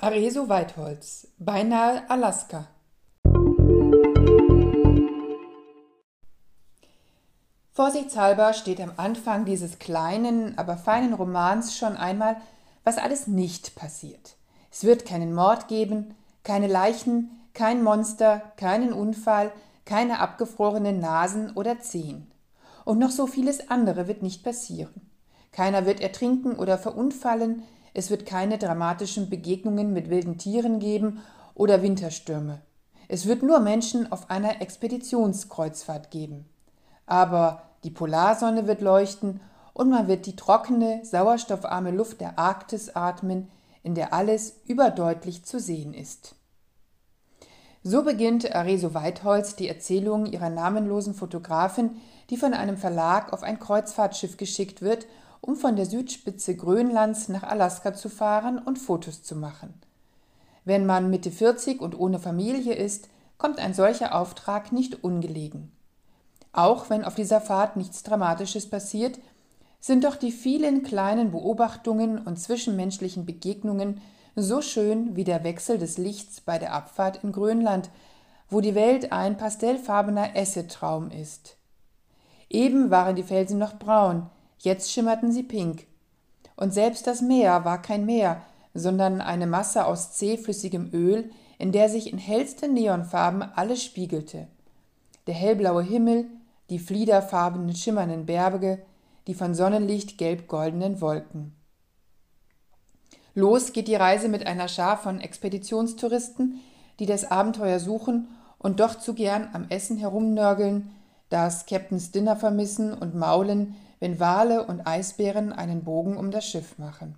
Areso Weitholz, beinahe Alaska. Vorsichtshalber steht am Anfang dieses kleinen, aber feinen Romans schon einmal, was alles nicht passiert. Es wird keinen Mord geben, keine Leichen, kein Monster, keinen Unfall, keine abgefrorenen Nasen oder Zehen. Und noch so vieles andere wird nicht passieren. Keiner wird ertrinken oder verunfallen, es wird keine dramatischen Begegnungen mit wilden Tieren geben oder Winterstürme. Es wird nur Menschen auf einer Expeditionskreuzfahrt geben. Aber die Polarsonne wird leuchten und man wird die trockene, sauerstoffarme Luft der Arktis atmen, in der alles überdeutlich zu sehen ist. So beginnt Areso Weitholz die Erzählung ihrer namenlosen Fotografin, die von einem Verlag auf ein Kreuzfahrtschiff geschickt wird um von der Südspitze Grönlands nach Alaska zu fahren und Fotos zu machen. Wenn man Mitte 40 und ohne Familie ist, kommt ein solcher Auftrag nicht ungelegen. Auch wenn auf dieser Fahrt nichts Dramatisches passiert, sind doch die vielen kleinen Beobachtungen und zwischenmenschlichen Begegnungen so schön wie der Wechsel des Lichts bei der Abfahrt in Grönland, wo die Welt ein pastellfarbener Essetraum ist. Eben waren die Felsen noch braun, Jetzt schimmerten sie pink. Und selbst das Meer war kein Meer, sondern eine Masse aus zähflüssigem Öl, in der sich in hellsten Neonfarben alles spiegelte. Der hellblaue Himmel, die fliederfarbenen schimmernden Berge, die von Sonnenlicht gelb-goldenen Wolken. Los geht die Reise mit einer Schar von Expeditionstouristen, die das Abenteuer suchen und doch zu gern am Essen herumnörgeln, das Captains Dinner vermissen und maulen, wenn Wale und Eisbären einen Bogen um das Schiff machen.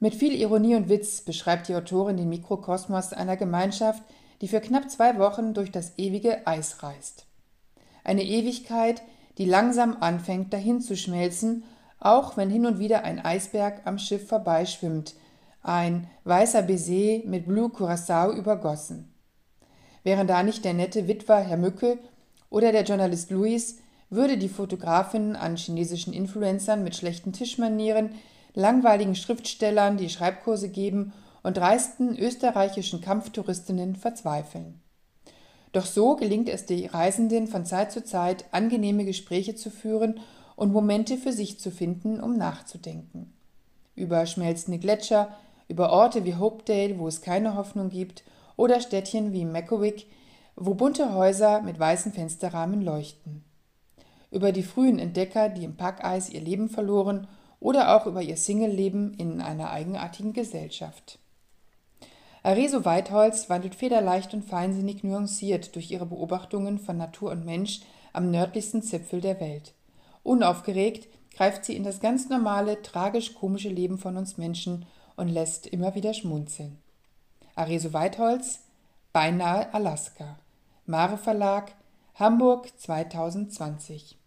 Mit viel Ironie und Witz beschreibt die Autorin den Mikrokosmos einer Gemeinschaft, die für knapp zwei Wochen durch das ewige Eis reist. Eine Ewigkeit, die langsam anfängt dahin zu schmelzen, auch wenn hin und wieder ein Eisberg am Schiff vorbeischwimmt, ein weißer Baiser mit Blue Curacao übergossen. Wären da nicht der nette Witwer Herr Mücke oder der Journalist Louis, würde die Fotografin an chinesischen Influencern mit schlechten Tischmanieren, langweiligen Schriftstellern, die Schreibkurse geben und dreisten österreichischen Kampftouristinnen verzweifeln. Doch so gelingt es die Reisenden von Zeit zu Zeit, angenehme Gespräche zu führen und Momente für sich zu finden, um nachzudenken. Über schmelzende Gletscher, über Orte wie Hopedale, wo es keine Hoffnung gibt, oder Städtchen wie Mackowick, wo bunte Häuser mit weißen Fensterrahmen leuchten über die frühen Entdecker, die im Packeis ihr Leben verloren, oder auch über ihr Single-Leben in einer eigenartigen Gesellschaft. Areso Weitholz wandelt federleicht und feinsinnig nuanciert durch ihre Beobachtungen von Natur und Mensch am nördlichsten Zipfel der Welt. Unaufgeregt greift sie in das ganz normale, tragisch-komische Leben von uns Menschen und lässt immer wieder schmunzeln. Areso Weitholz, Beinahe Alaska. Mare Verlag, Hamburg 2020.